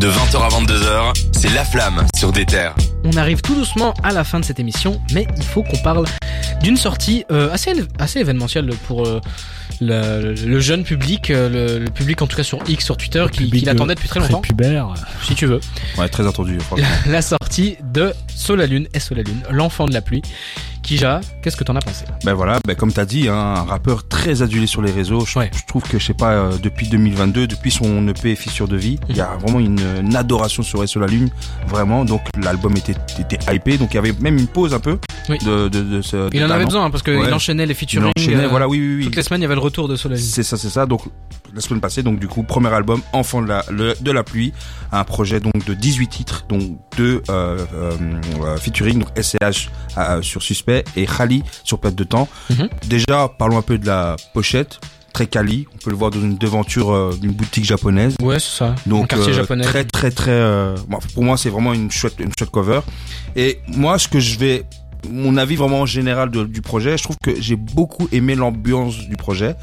De 20h à 22h, c'est La Flamme sur des terres. On arrive tout doucement à la fin de cette émission, mais il faut qu'on parle d'une sortie euh, assez, assez événementielle pour euh, le, le jeune public, euh, le, le public en tout cas sur X, sur Twitter, qui, l'attendait depuis très longtemps, pubère. si tu veux. Ouais, très attendu. La, la sortie de Solalune et Solalune, l'enfant de la pluie. Kija, qu'est-ce que t'en as pensé Ben voilà, ben comme t'as dit, hein, un rappeur très adulé sur les réseaux. Je, Ouais. je trouve que je sais pas, euh, depuis 2022, depuis son EP Fissure de vie, il y a vraiment une, une adoration sur sur la lune, vraiment. Donc l'album était, était hypé, donc il y avait même une pause un peu Oui. de, de, de ce. Il en avait besoin hein, parce qu'il Ouais. enchaînait les Il featuring. enchaînait, euh, voilà, oui, oui, oui. Toutes les semaines, il y avait le retour de Solalune. C'est ça, c'est ça. Donc la semaine passée, donc du coup, premier album, Enfant de la, le- de la pluie, un projet donc de 18 titres, donc deux euh, euh, euh, featuring, donc SCH euh, sur Suspect et Khali sur Plate de temps. Mhm. Déjà, parlons un peu de la pochette, très quali. On peut le voir dans une devanture euh, d'une boutique japonaise. Ouais, c'est ça. Donc quartier euh, japonais. très très très euh, bon, pour moi c'est vraiment une chouette une chouette cover et moi ce que je vais mon avis vraiment général de- du projet je trouve que j'ai beaucoup aimé l'ambiance du projet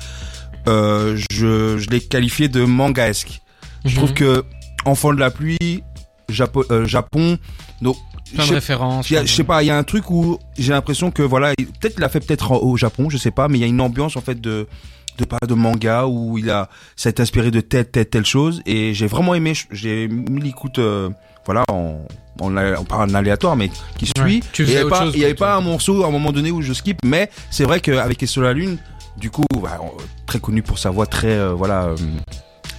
euh, je, je l'ai qualifié de mangaesque je trouve Mhm. que enfant de la pluie Japo- euh, Japon donc Plein de références. a- je sais pas, il y a un truc où j'ai l'impression que voilà, il- peut-être il l'a fait peut-être au Japon, je sais pas, mais il y a une ambiance en fait de de pas de manga où il a ça a été inspiré de telle telle telle chose et j'ai vraiment aimé, j'ai mis l'écoute euh, voilà en a- pas en aléatoire mais qui suit. Ouais, tu Et il y faisais avait pas chose, il y avait pas un morceau à un moment donné où je skip, mais c'est vrai qu'avec Esso la lune, du coup, bah, très connu pour sa voix très euh, voilà euh,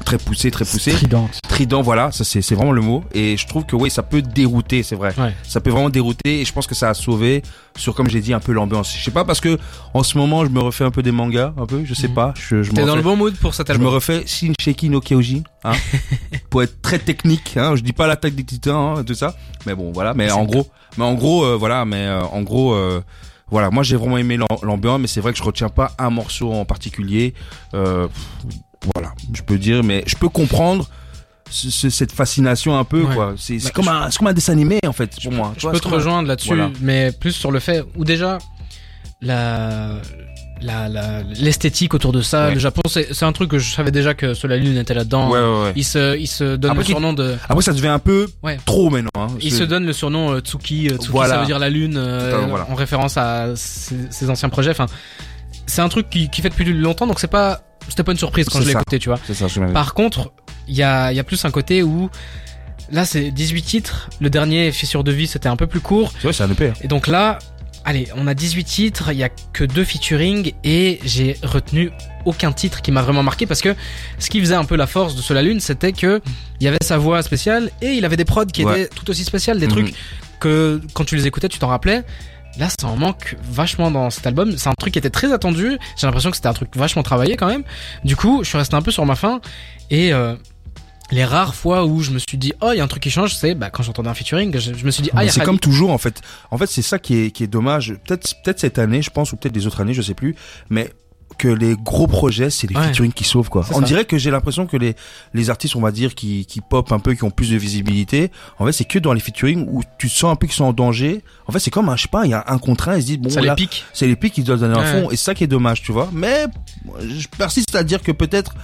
très poussée, très poussée Stridente. trident, voilà, ça c'est c'est vraiment le mot. Et je trouve que oui, ça peut dérouter, c'est vrai. Ouais. Ça peut vraiment dérouter. Et je pense que ça a sauvé sur, comme j'ai dit, un peu l'ambiance. Je sais pas parce que en ce moment, je me refais un peu des mangas, un peu. Je sais Mhm. pas. Je, je T'es dans refais- le bon mood pour cet Je me album. refais Shinsheki no Kyoji, hein, pour être très technique. Hein, je dis pas l'attaque des titans, hein, tout ça. Mais bon, voilà. Mais en gros, mais en gros, euh, voilà. Mais euh, en gros. euh, voilà, moi j'ai vraiment aimé l'am- l'ambiance, mais c'est vrai que je retiens pas un morceau en particulier. Euh, voilà, je peux dire, mais je peux comprendre ce- ce- cette fascination un peu, Ouais. quoi. C'est Bah, comme un, c'est comme un dessin animé en fait pour moi. Tu Je peux te rejoindre là-dessus, Voilà. mais plus sur le fait où déjà la- l'esthétique autour de ça, Ouais. le Japon, c'est c'est un truc que je savais déjà que Solalune Lune était là-dedans. Ouais, ouais, ouais. Il se il se donne Après le surnom de Après, ça devient un peu Ouais. trop maintenant. Hein, il se donne le surnom euh, Tsuki. Euh, Tsuki, Voilà. ça veut dire la lune, euh, voilà. en référence à ses, ses anciens projets. Enfin, c'est un truc qui, qui fait depuis longtemps, donc c'est pas, c'était pas une surprise quand je l'ai écouté, tu vois. C'est ça, Par contre, il y a, y a plus un côté où, là, c'est 18 titres. Le dernier, Fissure de vie, c'était un peu plus court. C'est vrai, c'est un EP. hein. Et donc là, allez, on a 18 titres, il y a que deux featuring et j'ai retenu aucun titre qui m'a vraiment marqué parce que ce qui faisait un peu la force de Sola Lune, c'était que il y avait sa voix spéciale et il avait des prods qui Ouais. étaient tout aussi spéciales, des Mhm. trucs que quand tu les écoutais, tu t'en rappelais. Là, ça en manque vachement dans cet album. C'est un truc qui était très attendu. J'ai l'impression que c'était un truc vachement travaillé quand même. Du coup, je suis resté un peu sur ma faim et euh, les rares fois où je me suis dit oh il y a un truc qui change, c'est bah, quand j'entendais un featuring, je, je me suis dit ah il y a c'est comme toujours en fait. En fait, c'est ça qui est qui est dommage. Peut-être peut-être cette année, je pense, ou peut-être les autres années, je sais plus. Mais que les gros projets, c'est les Ouais. featuring qui sauvent quoi. On ça. dirait que j'ai l'impression que les les artistes, on va dire, qui qui pop un peu, qui ont plus de visibilité. En fait, c'est que dans les featuring où tu sens un peu qu'ils sont en danger. En fait, c'est comme un, je sais pas, il y a un contrat, ils se disent bon ça là, c'est les pics qui doivent donner un fond et c'est ça qui est dommage tu vois mais je persiste à dire que peut-être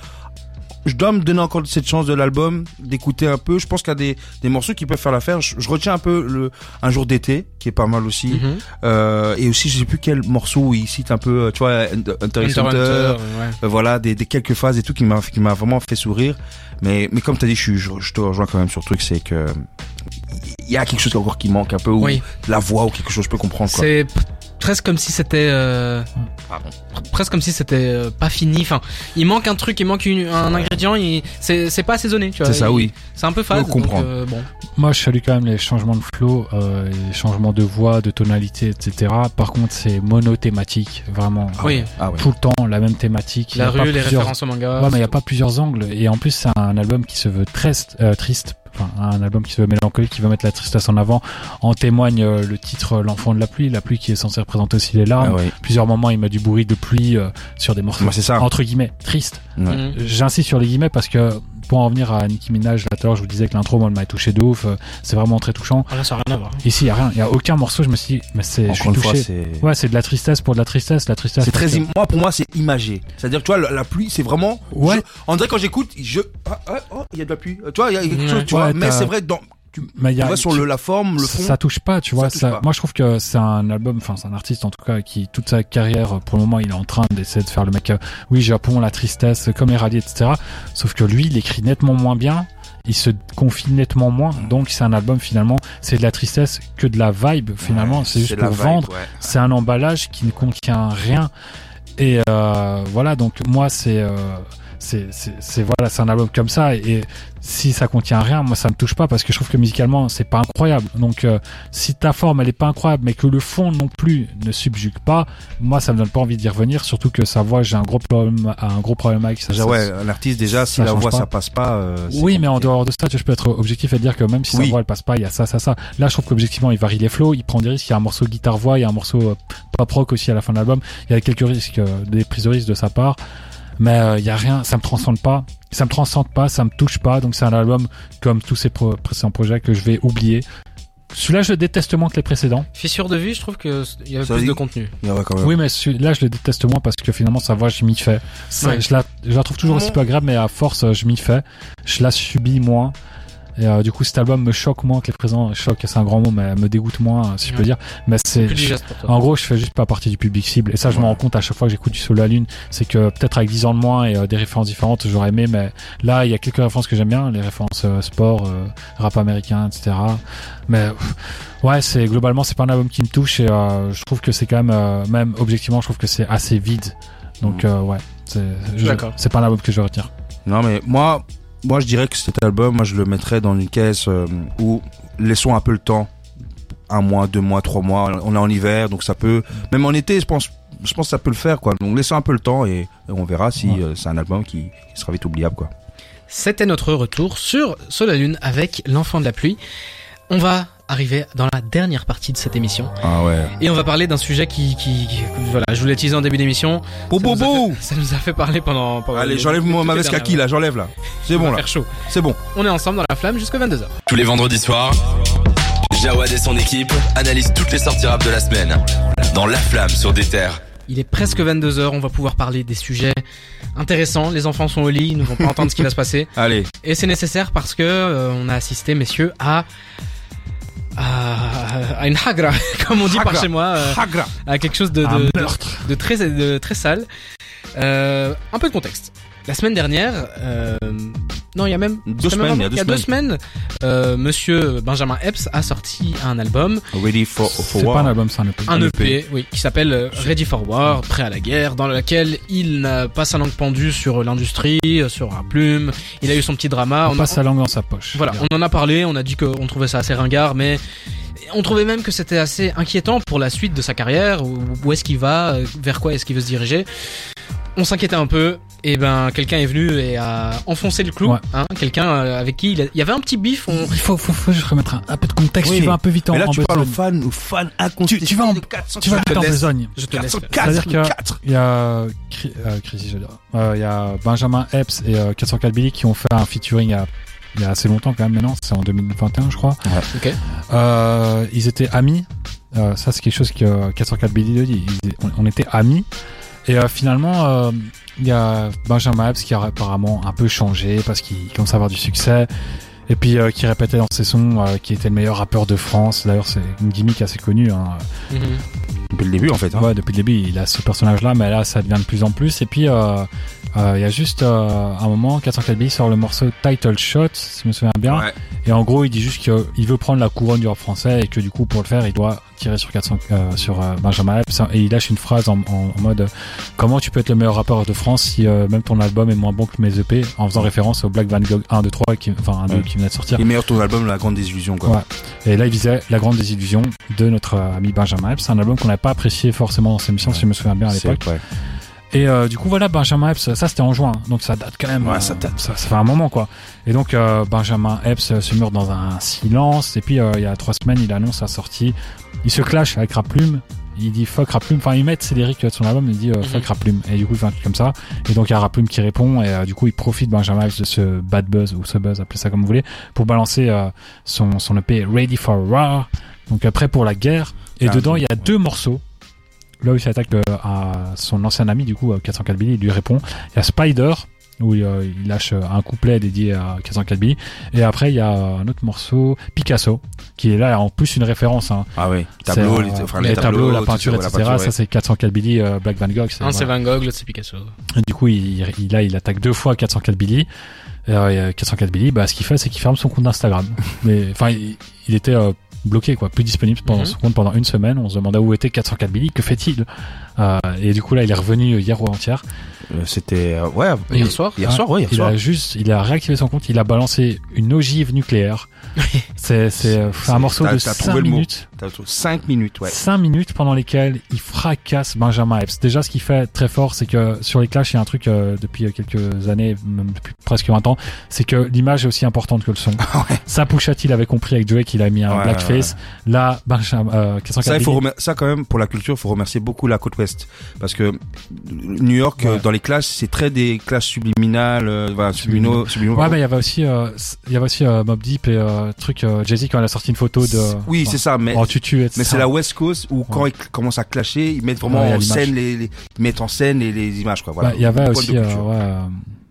je dois me donner encore cette chance de l'album d'écouter un peu je pense qu'il y a des, des morceaux qui peuvent faire l'affaire je, je retiens un peu le un jour d'été qui est pas mal aussi Mhm. euh, et aussi je sais plus quel morceau où il cite un peu euh, tu vois Hunter Hunter, Hunter, Hunter, ouais. euh, voilà des, des quelques phases et tout qui m'a qui m'a vraiment fait sourire mais mais comme t'as dit je, je, je te rejoins quand même sur le truc c'est que il y a quelque chose encore qui manque un peu ou Oui. la voix ou quelque chose je peux comprendre C'est presque comme si c'était euh, Pardon. presque comme si c'était euh, pas fini. Enfin, il manque un truc, il manque une- un ingrédient. Il, c'est c'est pas assaisonné, tu vois. c'est ça Il- oui C'est un peu fade. Donc, euh, bon. Moi, je salue quand même les changements de flow, euh, les changements de voix, de tonalité, etc. Par contre, c'est monothématique, vraiment. Oui. ah ouais Tout le temps, la même thématique. Il y La a pas rue, les plusieurs- références au manga. Ouais, mais il n'y a pas plusieurs angles. Et en plus, c'est un album qui se veut très euh, triste. Enfin, un album qui se veut mélancolique, qui veut mettre la tristesse en avant. En témoigne euh, le titre euh, L'enfant de la pluie, la pluie qui est censée représenter aussi les larmes. Ah ouais. Plusieurs moments, il met du bruit de pluie euh, sur des morceaux Moi, c'est ça. entre guimmets tristes. Ouais. Mhm. J'insiste sur les guillemets parce que pour en revenir à Nicki Minaj, là tout à l'heure, je vous disais que l'intro, moi, elle m'a touché de ouf. euh, C'est vraiment très touchant. Ah, là, ça n'a rien à voir. Ici, il y a rien. Il y a aucun morceau. Je me suis dit, mais c'est, je suis Encore une fois, touché. c'est. Ouais, c'est de la tristesse pour de la tristesse, la tristesse. C'est très, que- moi, pour moi, c'est imagé. C'est-à-dire que tu vois, la, la pluie, c'est vraiment. Ouais. je- on dirait quand j'écoute, je. Ah, ah, oh, il y a de la pluie. Tu vois, il y a quelque Ouais. chose, tu Ouais, vois. Mais c'est vrai, dans. Tu, Mais il y a- tu vois sur tu- le, la forme, le fond. ça touche pas, tu vois. Ça, pas. moi, je trouve que c'est un album, enfin, c'est un artiste en tout cas qui toute sa carrière, pour le moment, il est en train d'essayer de faire le mec. euh, oui, Japon, la tristesse, comme rallyes, etc. Sauf que lui, il écrit nettement moins bien. Il se confie nettement moins, donc c'est un album finalement, c'est de la tristesse que de la vibe finalement, Ouais, c'est juste pour vibe, vendre. ouais. C'est un emballage qui ne contient rien. Et euh, voilà, donc moi c'est euh, c'est voilà, c'est un album comme ça. Et si ça contient rien, moi ça me touche pas parce que je trouve que musicalement c'est pas incroyable. Donc euh, si ta forme elle est pas incroyable, mais que le fond non plus ne subjugue pas, moi ça me donne pas envie d'y revenir. Surtout que sa voix, j'ai un gros problème, un gros problème avec ça. Ouais, un artiste, déjà, si la voix, pas. ça passe pas. euh, oui, mais en dehors de ça, je peux être objectif et dire que même si Oui. sa voix elle passe pas, il y a ça, ça, ça. Là, je trouve qu'objectivement, il varie les flows, il prend des risques. Il y a un morceau guitare voix, il y a un morceau euh, pop rock aussi à la fin de l'album. Il y a quelques risques, euh, des prises de risques de sa part, mais euh, il y a rien. Ça me transcende pas, ça me transcende pas, ça me touche pas. Donc c'est un album comme tous ses pro- précédents projets que je vais oublier. Celui-là, je le déteste moins que les précédents. Fissure de vue, je trouve que il y avait Ça plus dit- de contenu. Ouais, ouais, quand même. Oui, mais celui-là, je le déteste moins parce que finalement, sa voix, je m'y fais. Ouais. je, la, je la trouve toujours aussi peu agréable, mais à force, euh, je m'y fais. Je la subis moins. Et euh, du coup, cet album me choque moins que les présents. Choque, c'est un grand mot, mais me dégoûte moins, euh, si je peux dire. Mais c'est. En gros, je fais juste pas partie du public cible. Et ça, je Ouais. me rends compte à chaque fois que j'écoute du Solo la Lune. C'est que peut-être avec 10 ans de moins et euh, des références différentes, j'aurais aimé. Mais là, il y a quelques références que j'aime bien. Les références euh, sport, euh, rap américain, etc. Mais ouais, c'est globalement, c'est pas un album qui me touche. Et euh, je trouve que c'est quand même, euh, même objectivement, je trouve que c'est assez vide. Donc Mm. euh, ouais, c'est pas un album que je retire. Non, mais moi, moi, je dirais que cet album, moi, je le mettrais dans une caisse euh, où laissons un peu le temps. Un mois, deux mois, trois mois. On est en hiver, donc ça peut. Même en été, je pense, je pense que ça peut le faire, quoi. Donc laissons un peu le temps et, on verra si Ouais. euh, c'est un album qui, qui sera vite oubliable, quoi. C'était notre retour sur Sur la Lune avec l'enfant de la pluie. On va arriver dans la dernière partie de cette émission Ah ouais. et on va parler d'un sujet qui, qui, qui- voilà, je vous l'ai teasé en début d'émission. Bo, Ça nous a fait- Ça nous a fait parler pendant. pendant Allez, j'enlève moi ma veste kaki, là, j'enlève, là. C'est bon, là. faire chaud. C'est bon. On est ensemble dans la flamme jusqu'à 22h. Tous les vendredis soirs, Jawad et son équipe analysent toutes les sorties rap de la semaine. Dans La Flamme sur des terres. Il est presque 22h, on va pouvoir parler des sujets intéressants. Les enfants sont au lit, ils ne vont pas entendre ce qui va se passer. Allez. Et c'est nécessaire parce que euh, on a assisté, messieurs, à à, à une hagra, comme on dit par chez moi, euh, Hagra. à quelque chose de, de, de très de très sale. Euh, un peu de contexte. La semaine dernière, euh, non, il y a même Deux semaines, il y a deux semaines, euh, Monsieur Benjamin Epps a sorti un album, Ready for, for C'est pas un war. album, c'est un EP. un EP, oui, qui s'appelle euh, Ready for War, prêt à la guerre, dans lequel il n'a pas sa langue pendue sur l'industrie, euh, sur un plume. Il a eu son petit drama. On On a- passe sa langue dans sa poche. voilà, on en a parlé, on a dit qu'on trouvait ça assez ringard, mais on trouvait même que c'était assez inquiétant pour la suite de sa carrière, où, où est-ce qu'il va, euh, vers quoi est-ce qu'il veut se diriger. On s'inquiétait un peu, et ben quelqu'un est venu et a enfoncé le clou, Ouais. hein, quelqu'un euh, avec qui il, a- il y avait un petit bif, on... Il faut, faut, faut juste remettre un, un peu de contexte. Oui. Tu vas un peu vite en, Mais là, en tu parles aux fans, aux fans incontestés. tu vas en- de 400, Tu vas vite en besogne. je te laisse. faire. 404, C'est-à-dire que- 4. Il y a Cri- euh, je. Euh, il y a Benjamin Epps et euh, 404 Billy qui ont fait un featuring il y a, il y a assez longtemps quand même maintenant, c'est en 2021 je crois. Ok. Euh, ils étaient amis. Euh, ça c'est quelque chose que euh, 404 Billy le dit. Ils- on, on était amis. Et euh, finalement, euh, il y a Benjamin Epps qui a apparemment un peu changé parce qu'il commence à avoir du succès. Et puis euh, qui répétait dans ses sons qui était le meilleur rappeur de France. D'ailleurs c'est une gimmick assez connue. Hein. Mhm. Depuis le début, en fait. hein. Ouais, depuis le début, il a ce personnage-là, mais là, ça devient de plus en plus. Et puis, euh, euh, il y a juste euh, un moment, 404 Billy sort le morceau Title Shot, si je me souviens bien. Ouais. Et en gros, il dit juste qu'il veut prendre la couronne du rap français et que du coup, pour le faire, il doit tirer sur 400, euh, sur Benjamin Epps. Et il lâche une phrase en, en- en mode Comment tu peux être le meilleur rappeur de France si même ton album est moins bon que mes EP En faisant référence au Black Van Gogh 1, 2, 3, qui, enfin 1, 2 Ouais. qui venait de sortir. Et meilleur ton album, La Grande Désillusion, quoi. Ouais. Et là, il visait La Grande Désillusion de notre ami Benjamin Epps. C'est un album qu'on n'a pas apprécié forcément dans cette émission, si je me souviens bien à l'époque. ouais. Et euh, du coup, voilà, Benjamin Epps, ça c'était en juin, donc ça date quand même. Ouais, euh, ça date. Ça, ça fait un moment, quoi. Et donc, euh, Benjamin Epps se meurt dans un silence. Et puis, euh, il y a trois semaines, il annonce sa sortie. Il se clash avec Rap Plume. il dit fuck Raplume. Enfin, il met ses lyriques de son album, il dit euh, Mhm. fuck Raplume. Et du coup, il fait un truc comme ça. Et donc, il y a Raplume qui répond. Et euh, du coup, il profite Benjamin Epps de ce bad buzz ou ce buzz, appelez ça comme vous voulez, pour balancer euh, son, son EP Ready for War. Donc, après pour la guerre. Et Ah, dedans, il y a deux morceaux. Là où il s'attaque euh, à son ancien ami, du coup, euh, 404 Billy, il lui répond. Il y a Spider, où il, euh, lâche euh, un couplet dédié à 404 Billy. Et après, il y a un autre morceau, Picasso, qui est là en plus une référence. Hein. Ah oui, tableau, les, enfin, les tableaux, la peinture, etc. la peinture, Ça, c'est 404 Billy, euh, Black Van Gogh. Un c'est voilà. Van Gogh, l'autre c'est Picasso. Et Du coup, il, il- là, il attaque deux fois 404 Billy. Et, euh, 404 Billy, bah, ce qu'il fait, c'est qu'il ferme son compte d'Instagram. Mais, enfin, il, il était euh, bloqué, quoi, plus disponible pendant Mhm. son compte pendant une semaine. On se demanda où était 404 Billy, que fait-il Euh, Et du coup, là, il est revenu hier ou avant-hier. Euh, C'était, euh, ouais. Hier soir Hier soir, ouais, hier il soir. a juste, il a réactivé son compte, il a balancé une ogive nucléaire. c'est, c'est, C'est- un morceau de t'as 5 trouvé le mot. minutes. T'as 5 minutes, ouais. 5 minutes pendant lesquelles il fracasse Benjamin Epps. Déjà, ce qui fait très fort, c'est que sur les clashs, il y a un truc euh, depuis quelques années, même depuis presque 20 ans, c'est que l'image est aussi importante que le son. Ça, Pouchette, il avait compris avec Joey qu'il a mis un Ouais, blackface. Là, Benjamin, euh, 404 Ça, il faut ça quand même pour la culture, il faut remercier beaucoup la côte ouest parce que New York Ouais. euh, dans les classes, c'est très des classes subliminales, euh, voilà, subliminaux, subliminaux. Ouais, mais il y avait aussi, euh, il y avait aussi euh, Mob Deep et euh, truc euh, Jay-Z quand il a sorti une photo de. oui, c'est ça, mais etc. mais c'est la West Coast où quand Ouais. ils commencent à clasher, ils mettent vraiment Ouais, en scène les, les- ils mettent en scène les, les images quoi. Voilà. Bah, il y avait aussi,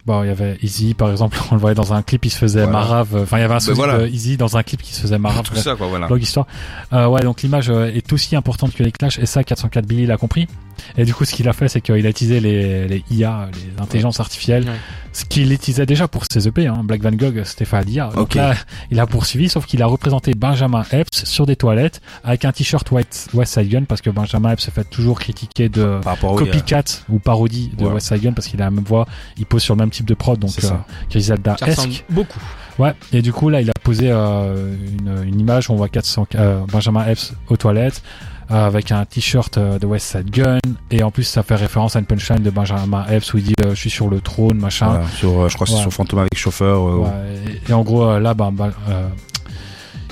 euh, euh, bon, il y avait Easy, par exemple, on le voyait dans un clip, il se faisait Voilà. marave. Enfin, il y avait un souci voilà. de Easy dans un clip qui se faisait marave. tout ça quoi, voilà. Longue histoire. Euh, ouais, donc l'image euh, est aussi importante que les clashs, et ça, 404 Billy l'a compris. Et du coup, ce qu'il a fait, c'est qu'il a utilisé les, les IA, les intelligences artificielles, Ouais. ce qu'il utilisait déjà pour ses EP, hein. Black Van Gogh, c'était fait à l'IA. Donc Ok. là, il a poursuivi, sauf qu'il a représenté Benjamin Epps sur des toilettes avec un t-shirt White West Side Gun, parce que Benjamin Epps se fait toujours critiquer de Par euh, copycat ou parodie de Ouais. West Side Gun, parce qu'il a la même voix, il pose sur le même type de prod, donc euh, Griselda esque. beaucoup. Ouais, et du coup là il a posé euh, une, une image où on voit 400, euh, Benjamin Epps aux toilettes euh, avec un t-shirt euh, de West Side Gun et en plus ça fait référence à une punchline de Benjamin Epps où il dit euh, je suis sur le trône machin. voilà, sur, euh, je crois que c'est sur Fantôme avec chauffeur. euh, Ouais, et, et en gros euh, là ben, ben, euh,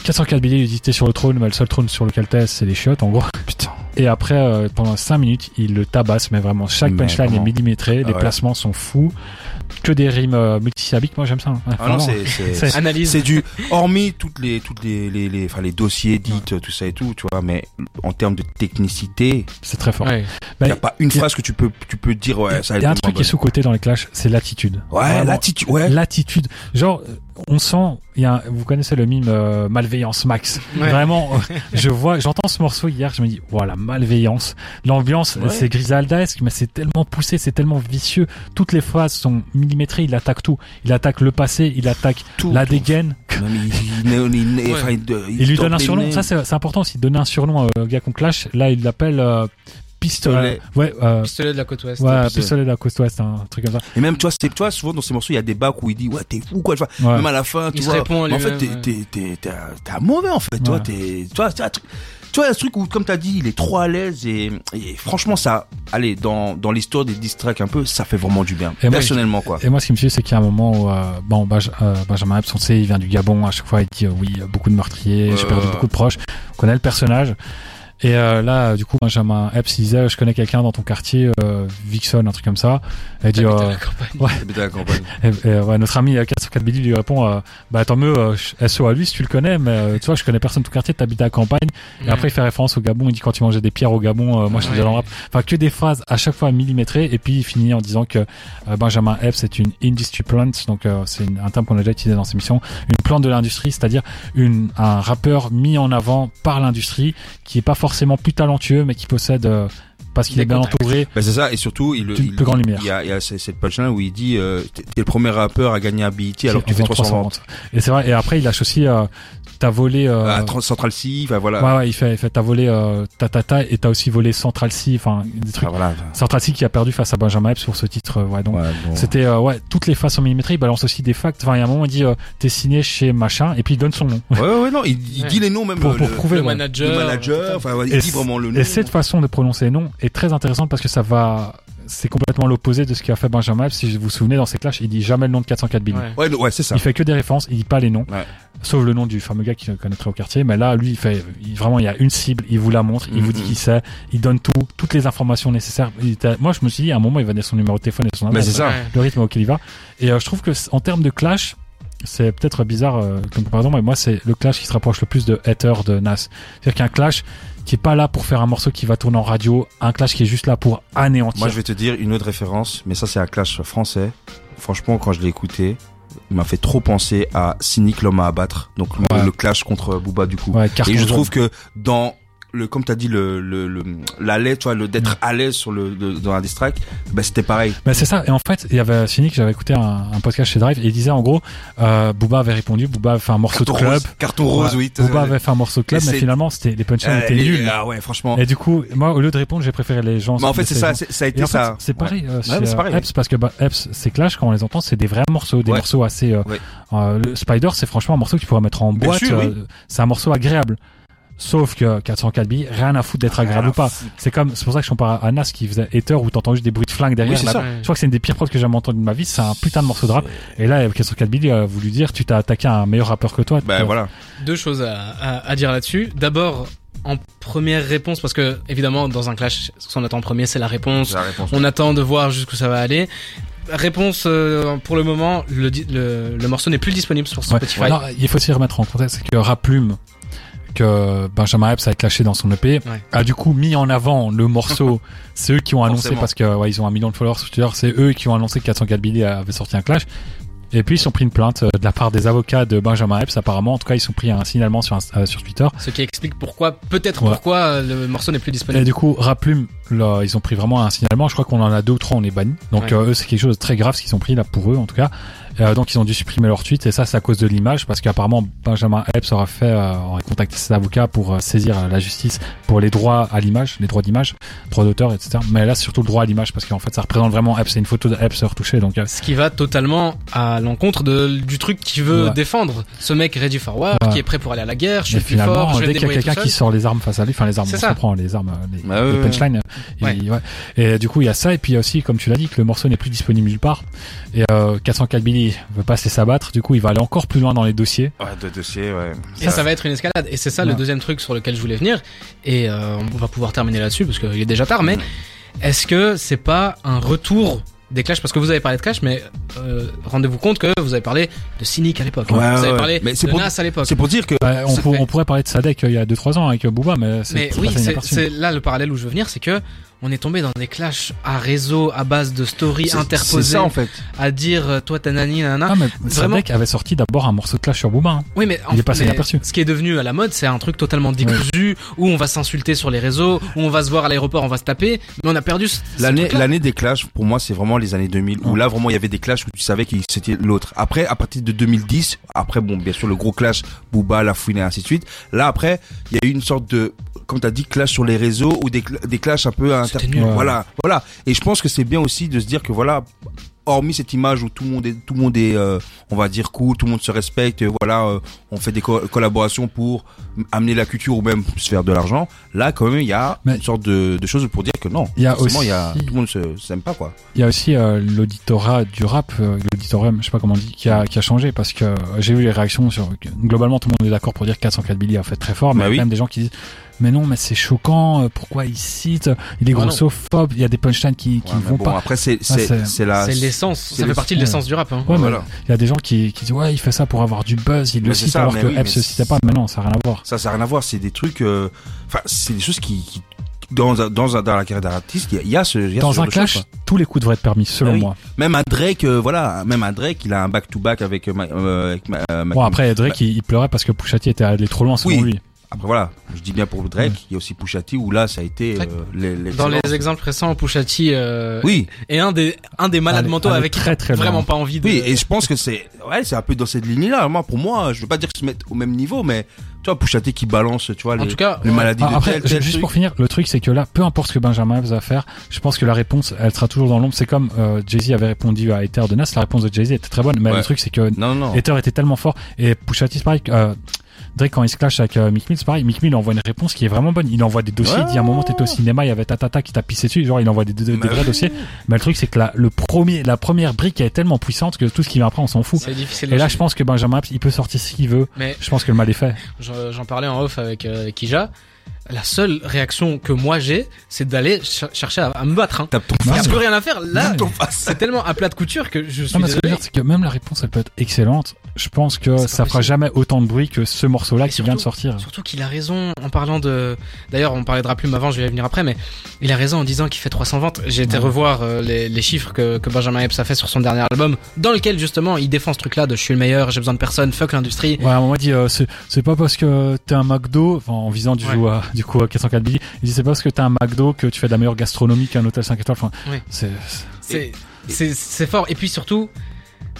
404 billets il dit t'es sur le trône mais le seul trône sur lequel t'es c'est les chiottes en gros. Putain. Et après euh, pendant 5 minutes il le tabasse mais vraiment chaque Mais punchline est millimétré, les Ah ouais. placements sont fous, que des rimes euh, multisyllabiques moi j'aime ça. hein. Ouais, Ah non, c'est c'est C'est- Analyse. c'est du hormis toutes les toutes les les les enfin les dossiers dits tout ça et tout, tu vois, mais en termes de technicité, c'est très fort. Ouais. Bah, il y a pas une phrase que tu peux tu peux dire ouais, ça Il y a un truc qui est sous-côté dans les clashs, c'est l'attitude. Ouais, Vraiment, l'attitude, ouais. L'attitude. Genre, euh, on sent, il y a, un- vous connaissez le mime euh, malveillance max. Ouais. Vraiment, je vois, j'entends ce morceau hier, je me dis, voilà, malveillance. L'ambiance, Ouais. c'est Griseldaesque, mais c'est tellement poussé, c'est tellement vicieux. Toutes les phrases sont millimétrées, il attaque tout. Il attaque le passé, il attaque Tout, la tout. dégaine. Il, il, il, il, Ouais. enfin, il, Il lui donne un surnom. Ça, c'est important aussi, de donner un surnom au gars qu'on clash. Là, il l'appelle euh, pistolet. Ouais, euh, Pistolet de la côte ouest. ouais, pistolet. pistolet de la côte ouest, un truc comme ça. Et même, tu vois, tu vois, souvent dans ces morceaux, il y a des bacs où il dit, ouais, t'es fou, quoi, tu vois. Ouais. Même à la fin, tu Il se vois. répond en fait, t'es, t'es, t'es, t'es, t'es un mauvais, en fait, tu vois, t'es, tu vois, c'est un truc, tu vois, un truc où, comme t'as dit, il est trop à l'aise et, et franchement, ça, allez, dans, dans l'histoire des diss tracks un peu, ça fait vraiment du bien. Et moi, personnellement, quoi. Et moi, ce qui me suit, c'est qu'il y a un moment où, euh, bon, euh, Benjamin Epps, on sait, il vient du Gabon. À chaque fois, il dit euh, oui, euh, beaucoup de meurtriers, j'ai perdu beaucoup de proches. On connaît le personnage. Et euh, là, du coup, Benjamin Epps il disait, je connais quelqu'un dans ton quartier, euh, Vixon, un truc comme ça. Il dit, euh, à la campagne. et- et, ouais, notre ami euh, 404 Billy lui répond, euh, bah tant mieux, euh, SO à lui si tu le connais, mais euh, tu vois, je connais personne de ton quartier, t'habites à la campagne. Et après, il fait référence au Gabon. Il dit quand tu mangeais des pierres au Gabon, euh, moi je te Ouais. dans le rap. Enfin, que des phrases à chaque fois millimétrées. Et puis il finit en disant que euh, Benjamin Epps est une industry plant. Donc euh, c'est un terme qu'on a déjà utilisé dans cette émission. Une plante de l'industrie, c'est-à-dire une un rappeur mis en avant par l'industrie qui est pas forcément plus talentueux, mais qui possède euh, parce qu'il est bien entouré. Ben c'est ça, et surtout, il, il, plus grande lumière. il y a, il y a ce- cette punchline où il dit, euh, t'es le premier rappeur à gagner un BET alors que tu fais faisant 300 ventes. Et c'est vrai. Et après, il lâche aussi. Euh, t'as volé. Euh, Trans- Central C, enfin voilà. Ouais, ouais, il fait, il fait t'as volé euh, ta ta ta et t'as aussi volé Central C, enfin des trucs. Enfin, voilà. Central C qui a perdu face à Benjamin Epps pour ce titre, euh, ouais donc. Ouais, bon. C'était euh, ouais toutes les faces en millimétré, il balance aussi des facts. Enfin il y a un moment il dit euh, t'es signé chez machin et puis il donne son nom. Ouais, ouais, ouais, non, il, il Ouais. dit les noms même. Pour- pour le, prouver Le ouais. manager. le manager, enfin, ouais, il Et dit vraiment le nom. Et cette façon de prononcer les noms est très intéressante parce que ça va c'est complètement l'opposé de ce qu'a fait Benjamin Epps. Si vous vous souvenez, dans ses clashs, il dit jamais le nom de 404 Billy. Ouais. Ouais, c'est ça. Il fait que des références, il dit pas les noms. Ouais. Sauf le nom du fameux gars qui connaîtrait au quartier. Mais là, lui, il fait, il- vraiment, il y a une cible, il vous la montre, il vous dit Mhm. qui c'est, il donne tout, toutes les informations nécessaires. Il moi, je me suis dit, à un moment, il va donner son numéro de téléphone et son adresse. ça. Le rythme auquel il va. Et euh, je trouve que en termes de clash, c'est peut-être bizarre euh, comme comparaison, mais moi c'est le clash qui se rapproche le plus de Hater de Nas. C'est-à-dire qu'un clash qui est pas là pour faire un morceau qui va tourner en radio, un clash qui est juste là pour anéantir. Moi, je vais te dire une autre référence, mais ça, c'est un clash français. Franchement, quand je l'ai écouté, il m'a fait trop penser à Cynic, l'homme à abattre. Donc, le, Ouais. le clash contre Booba, du coup. Ouais, Et je trouve que dans le, comme t'as dit, le, le, le, la lait, tu vois, le, d'être à l'aise sur le, le- dans un diss track, bah, c'était pareil. Mais c'est ça. Et en fait, il y avait Cynic, j'avais écouté un, un podcast chez Drive, et il disait en gros, euh, Booba avait répondu, Booba avait fait un morceau de club. rose, carton rose, oui. Booba avait fait un morceau de club, mais c'est- finalement, c'était les punchlines Euh, étaient nuls. Ah ouais, franchement. Et du coup, moi, au lieu de répondre, j'ai préféré les gens. Mais en fait, de c'est ces ça, c'est- ça a été ça. c'est pareil euh, c'est euh, pareil. Epps parce que bah, Epps, ces clashs quand on les entend, c'est des vrais morceaux, des morceaux assez. euh, euh, le Spider, c'est franchement un morceau que tu pourrais mettre en boîte. euh, C'est un morceau agréable. Sauf que 404 billes, rien à foutre d'être agréable ou pas. C'est comme, c'est pour ça que je compare à Nas qui faisait Hater où t'entends juste des bruits de flingue derrière. Oui, ça. Je crois que c'est une des pires prods que j'ai jamais entendu de ma vie. C'est un putain de morceau de rap. Et là, 404 billes a voulu dire, tu t'as attaqué à un meilleur rappeur que toi. Ben Euh, voilà. Deux choses à, à, à dire là-dessus. D'abord, en première réponse, parce que évidemment, dans un clash, ce qu'on attend en premier, c'est la réponse. La réponse. On attend de voir jusqu'où ça va aller. Réponse euh, pour le moment, le, di- le, le morceau n'est plus disponible sur Ouais. Spotify. Non, il faut aussi remettre en contexte c'est que Raplume, que Benjamin Epps a clashé dans son EP, Ouais. a du coup mis en avant le morceau. c'est eux qui ont annoncé Forcément. parce que ouais, ils ont un million de followers sur Twitter. C'est eux qui ont annoncé que 404 Billy avait sorti un clash. Et puis ils sont pris une plainte euh, de la part des avocats de Benjamin Epps. Apparemment, en tout cas, ils sont pris un signalement sur, euh, sur Twitter. Ce qui explique pourquoi, peut-être Ouais. pourquoi euh, le morceau n'est plus Et disponible. du coup, Raplume, là, ils ont pris vraiment un signalement. Je crois qu'on en a deux ou trois, on est bannis. Donc Ouais. euh, eux, c'est quelque chose de très grave ce qu'ils ont pris là pour eux, en tout cas. Euh, donc ils ont dû supprimer leur tweet et ça, c'est à cause de l'image parce qu'apparemment Benjamin Epps aura fait, euh, aurait contacté ses avocats pour euh, saisir euh, la justice pour les droits à l'image, les droits d'image, droits d'auteur, etc. Mais là, c'est surtout le droit à l'image parce qu'en fait, ça représente vraiment Epps. C'est une photo de Epps retouchée. Donc euh, Ce qui va totalement à l'encontre de, du truc qu'il veut Ouais. défendre. Ce mec ready for war, Ouais. qui est prêt pour aller à la guerre, je suis plus fort, je vais dès qu'il y a quelqu'un qui sort les armes face à lui, enfin les armes, on ça. comprend les armes, les, Bah, les ouais, ouais. punchlines. Ouais. Et du coup, il y a ça et puis il y a aussi, comme tu l'as dit, que le morceau n'est plus disponible nulle part. Et euh, 404 Billy veut pas se laisser abattre. Du coup, il va aller encore plus loin dans les dossiers. Ouais, de dossier, ouais. Et ça va être une escalade. Et c'est ça le deuxième truc sur lequel je voulais venir. Et euh, on va pouvoir terminer là-dessus parce qu'il est déjà tard. Mais est-ce que c'est pas un retour des clashs? Parce que vous avez parlé de clash, mais euh, rendez-vous compte que vous avez parlé de Cynic à l'époque. Ouais, vous avez parlé. Mais de pour- Nas à l'époque. C'est pour dire que Bah, on, pour- pourrait parler de Sadek euh, il y a 2-3 ans avec Booba, mais c'est oui, c'est là le parallèle où je veux venir, c'est que on est tombé dans des clashs à réseau à base de stories interposées ça en fait. à dire euh, toi t'as nani nanana. Ah, mais Vraiment- Sadek avait sorti d'abord un morceau de clash sur Booba. hein. Oui, mais, en- Il est passé mais inaperçu. ce qui est devenu à la mode, c'est un truc totalement décousu, où on va s'insulter sur les réseaux, où on va se voir à l'aéroport, on va se taper, mais on a perdu L'année, l'année des clashs, pour moi, c'est vraiment les années 2000, où Ouais. là, vraiment, il y avait des clashs où tu savais que c'était l'autre. Après, à partir de 2010, après, bon, bien sûr, le gros clash, Booba, La Fouine et ainsi de suite. Là, après, il y a eu une sorte de, comme t'as dit, clash sur les réseaux, ou des, cl- des clashs un peu inter... Nul. Ouais. Voilà, voilà. Et je pense que c'est bien aussi de se dire que voilà, hormis cette image où tout le monde est, tout le monde est, euh, on va dire cool, tout le monde se respecte, euh, voilà, euh, on fait des co- collaborations pour amener la culture ou même se faire de l'argent. Là, quand même, il y a Mais- une sorte de, de choses pour dire que non. Il y a aussi- il y a, tout le monde s'aime pas, quoi. Il y a aussi euh, l'auditorat du rap, euh, l'auditorium, je sais pas comment on dit, qui a, qui a changé parce que euh, j'ai vu les réactions sur. Globalement, tout le monde est d'accord pour dire que 404 Billy a fait très fort, mais Bah il y a oui. même des gens qui disent Mais non, mais c'est choquant, euh, pourquoi il cite Il est Ah grossophobe, il y a des punchlines qui, qui Ouais, vont bon, pas. après, c'est, Ah, c'est, c'est- c'est la, C'est l'essence, ça fait partie de l'essence du rap. Hein. Ouais, voilà. il y a des gens qui, qui disent Ouais, il fait ça pour avoir du buzz, il le Mais cite ça, alors que oui, Epps se citait pas, mais non, ça n'a rien à voir. ça, ça n'a rien à voir. C'est des trucs, euh, enfin, c'est des choses qui, qui dans, un- dans, un- dans la carrière d'un artiste, il y a, il y a ce, il y a ce Dans genre un de clash, tous les coups devraient être permis, selon Ah oui. moi. Même un Drake, euh, voilà, même un Drake, il a un back-to-back avec, euh, euh, avec euh, Bon, après, Drake, il, il pleurait parce que Pushati était allé trop loin, selon Oui. lui. Après voilà, je dis bien pour Drake, Ouais. il y a aussi Pusha T où là ça a été euh, les, les Dans les exemples récents, Pusha T euh, Oui, est un des, un des malades Allez, mentaux allez avec qui très, très vraiment pas envie de... oui, et je pense que c'est ouais, c'est un peu dans cette ligne-là. Moi, pour moi, je veux pas dire qu'ils se mettent au même niveau, mais tu vois, Pusha T qui balance, tu vois, En les, tout cas, les maladies Ah, de après, tel, tel juste truc. pour finir, le truc c'est que là, peu importe ce que Benjamin va faire, je pense que la réponse, elle sera toujours dans l'ombre. C'est comme euh, Jay-Z avait répondu à Ether de Nas, la réponse de Jay-Z était très bonne, mais Ouais. le truc c'est que Non, non. Ether était tellement fort et Pusha T, c'est pareil. Drake quand il se clash avec euh, Mick Mill, c'est pareil. Mick Mill envoie une réponse qui est vraiment bonne. Il envoie des dossiers. Ouais. Il dit à un moment t'étais au cinéma, il y avait Tatata qui t'a pissé dessus. Genre il envoie des, des, des Bah vrais oui. dossiers. Mais le truc c'est que la, le premier, la première brique elle est tellement puissante que tout ce qui vient après on s'en fout. C'est difficile. de Et là je pense que Benjamin il peut sortir ce qu'il veut. Mais Je pense que le mal est fait. j'en j'en parlais en off avec euh, Kija. La seule réaction que moi j'ai, c'est d'aller ch- chercher à, à me battre. Hein. Tape ton Ouais, Il a plus rien à faire. Là, face. c'est tellement un plat de couture que je suis Non, mais ce que je veux dire, c'est que même la réponse, elle peut être excellente. Je pense que ça pas fera jamais autant de bruit que ce morceau-là qui vient de sortir. Surtout qu'il a raison en parlant de. D'ailleurs, on parlait de Raplume avant, je vais y venir après, mais il a raison en disant qu'il fait 300 ventes. J'ai été Ouais. revoir euh, les, les chiffres que, que Benjamin Epps a fait sur son dernier album, dans lequel justement il défend ce truc-là de je suis le meilleur, j'ai besoin de personne, fuck l'industrie. Ouais, à moment, il dit, euh, c'est, pas parce que t'es un McDo, enfin, en visant du, Ouais. coup, à, du coup, à 404 Billy, il dit, c'est pas parce que t'es un McDo que tu fais de la meilleure gastronomie qu'un hôtel 5 étoiles. Enfin, c'est, fort. Et puis surtout,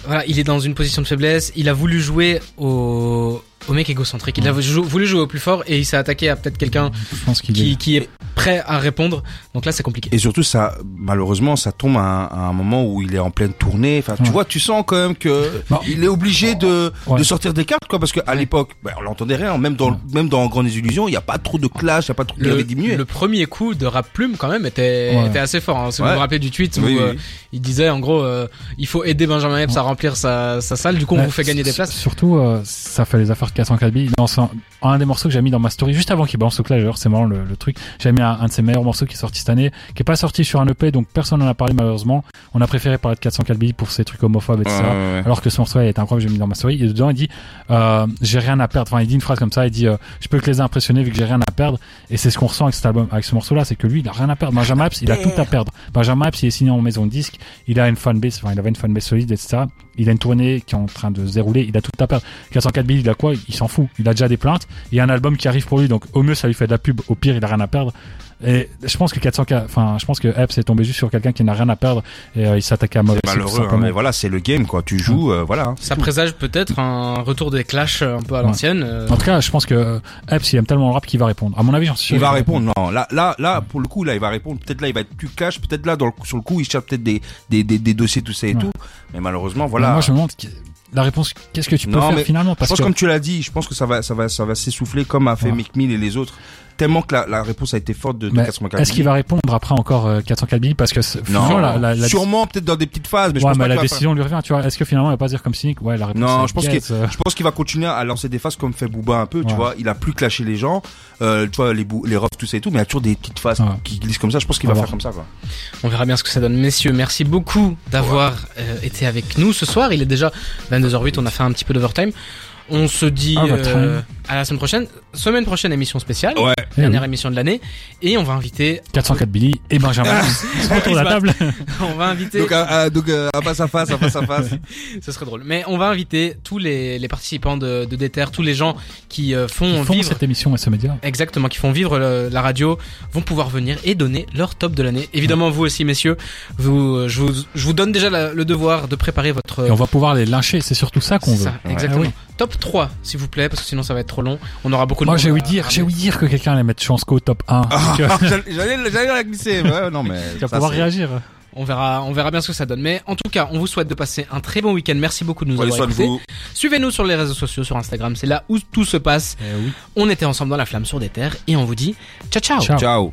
voilà, il est dans une position de faiblesse. Il a voulu jouer au au mec égocentrique. Il a voulu jouer au plus fort et il s'est attaqué à peut-être quelqu'un est. qui est prêt à répondre. Donc là, c'est compliqué. Et surtout, ça, malheureusement, ça tombe à un, à un moment où il est en pleine tournée. Enfin, tu vois, tu sens quand même que Non. il est obligé de, Ouais. de sortir des cartes, quoi, parce qu'à l'époque, bah, on l'entendait rien. Même dans, Ouais. même dans Grandes Illusions, il n'y a pas trop de clash, il n'y a pas trop, avait diminué. le premier coup de rap plume quand même était, était assez fort. hein. Si vous vous rappelez du tweet Oui, où euh, il disait en gros euh, il faut aider Benjamin Epps à remplir sa, sa salle. Du coup, on vous fait gagner des places. Surtout, euh, ça fait les affaires de 404 Billy. Dans un, un des morceaux que j'ai mis dans ma story, juste avant qu'il balance au clash, c'est marrant le, le truc. J'ai mis un, un de ses meilleurs morceaux qui est sorti cette année, qui est pas sorti sur un EP, donc personne n'en a parlé malheureusement. On a préféré parler de 404 Billy pour ses trucs homophobes, etc. Ouais, ouais, ouais. Alors que ce morceau il est incroyable, j'ai mis dans ma story. Et dedans, il dit, euh, j'ai rien à perdre. Enfin, il dit une phrase comme ça, il dit, euh, je peux que les impressionner vu que j'ai rien à perdre. Et c'est ce qu'on ressent avec cet album, avec ce morceau-là, c'est que lui, il a rien à perdre. Benjamin Epps, il a tout à perdre. Benjamin Epps, il est signé en maison de disque, il a une fanbase, enfin, il avait une fanbase solide, etc. Il a une tournée qui est en train de se dérouler, il a tout à perdre. 404 Billy, il a quoi? Il s'en fout. Il a déjà des plaintes. Il y a un album qui arrive pour lui, donc au mieux, ça lui fait de la pub. Au pire, il a rien à perdre. Et je pense que 404, enfin, je pense que Epps est tombé juste sur quelqu'un qui n'a rien à perdre et euh, il s'attaque à mauvais C'est malheureux, hein, mais voilà, c'est le game, quoi. Tu joues, euh, voilà. hein. Ça présage peut-être un retour des clashs un peu à Ouais. l'ancienne. euh, En tout cas, je pense que euh, Epps, il aime tellement le rap qu'il va répondre. À mon avis, j'en suis sûr. Il va répondre, non. Là, là, là, pour le coup, là, il va répondre. Peut-être là, il va être plus cash. Peut-être là, dans le, sur le coup, il cherche peut-être des, des, des, des dossiers, tout ça et Ouais. tout. Mais malheureusement, Mais voilà. Moi, je me demande la réponse. Qu'est-ce que tu peux Non, faire finalement? Je Parce pense que comme tu l'as dit, je pense que ça va, ça va, ça va s'essouffler comme a fait Ouais. Mick Mill et les autres. Tellement que la, la réponse a été forte de, de mais 404 est-ce qu'il va répondre après encore euh, 404 Billy Parce que Non, finalement, la, la, la, sûrement peut-être dans des petites phases, mais je pense mais pas la décision lui revient. Tu vois Est-ce que finalement, il va pas se dire comme cynique? Ouais, la réponse. Non, je pense yes, Je pense qu'il va continuer à lancer des phases comme fait Booba un peu, tu vois. Il a plus clashé les gens, euh, tu vois, les, bou- les refs, tout ça et tout, mais il y a toujours des petites phases Ouais. qui glissent comme ça. Je pense qu'il va voir. faire comme ça, quoi. On verra bien ce que ça donne. Messieurs, merci beaucoup d'avoir euh, été avec nous ce soir. Il est déjà 22h08, on a fait un petit peu d'overtime. On se dit. À la semaine prochaine. Semaine prochaine, émission spéciale. Ouais. Dernière oui, émission de l'année. Et on va inviter, 404 Billy et Benjamin. Ils sont autour de la table. on va inviter, Donc, à, à- donc à face à face, à face à face. ce serait drôle, mais on va inviter tous les, les participants de, de Déter, tous les gens qui euh, font, Ils font vivre cette émission et ce média. Exactement, qui font vivre le- la radio, vont pouvoir venir et donner leur top de l'année. Évidemment, vous aussi, messieurs, vous, euh, je, vous, je vous donne déjà la- le devoir de préparer votre... Et on va pouvoir les lyncher. C'est surtout ça qu'on veut. ça, exactement. Ah. Top 3, s'il vous plaît, parce que sinon ça va être trop long. On aura beaucoup de Moi, monde j'ai ouï dire, j'ai ouï dire que quelqu'un allait mettre Chansco au top 1. Ah, J'allais j'allais- la glisser. Ouais, non, mais. tu vas pouvoir c'est- réagir. On verra, on verra bien ce que ça donne. Mais en tout cas, on vous souhaite de passer un très bon week-end. Merci beaucoup de nous avoir écoutés. Suivez-nous sur les réseaux sociaux, sur Instagram. C'est là où tout se passe. Eh oui. On était ensemble dans la flamme sur des terres et on vous dit ciao ciao. Ciao. Ciao.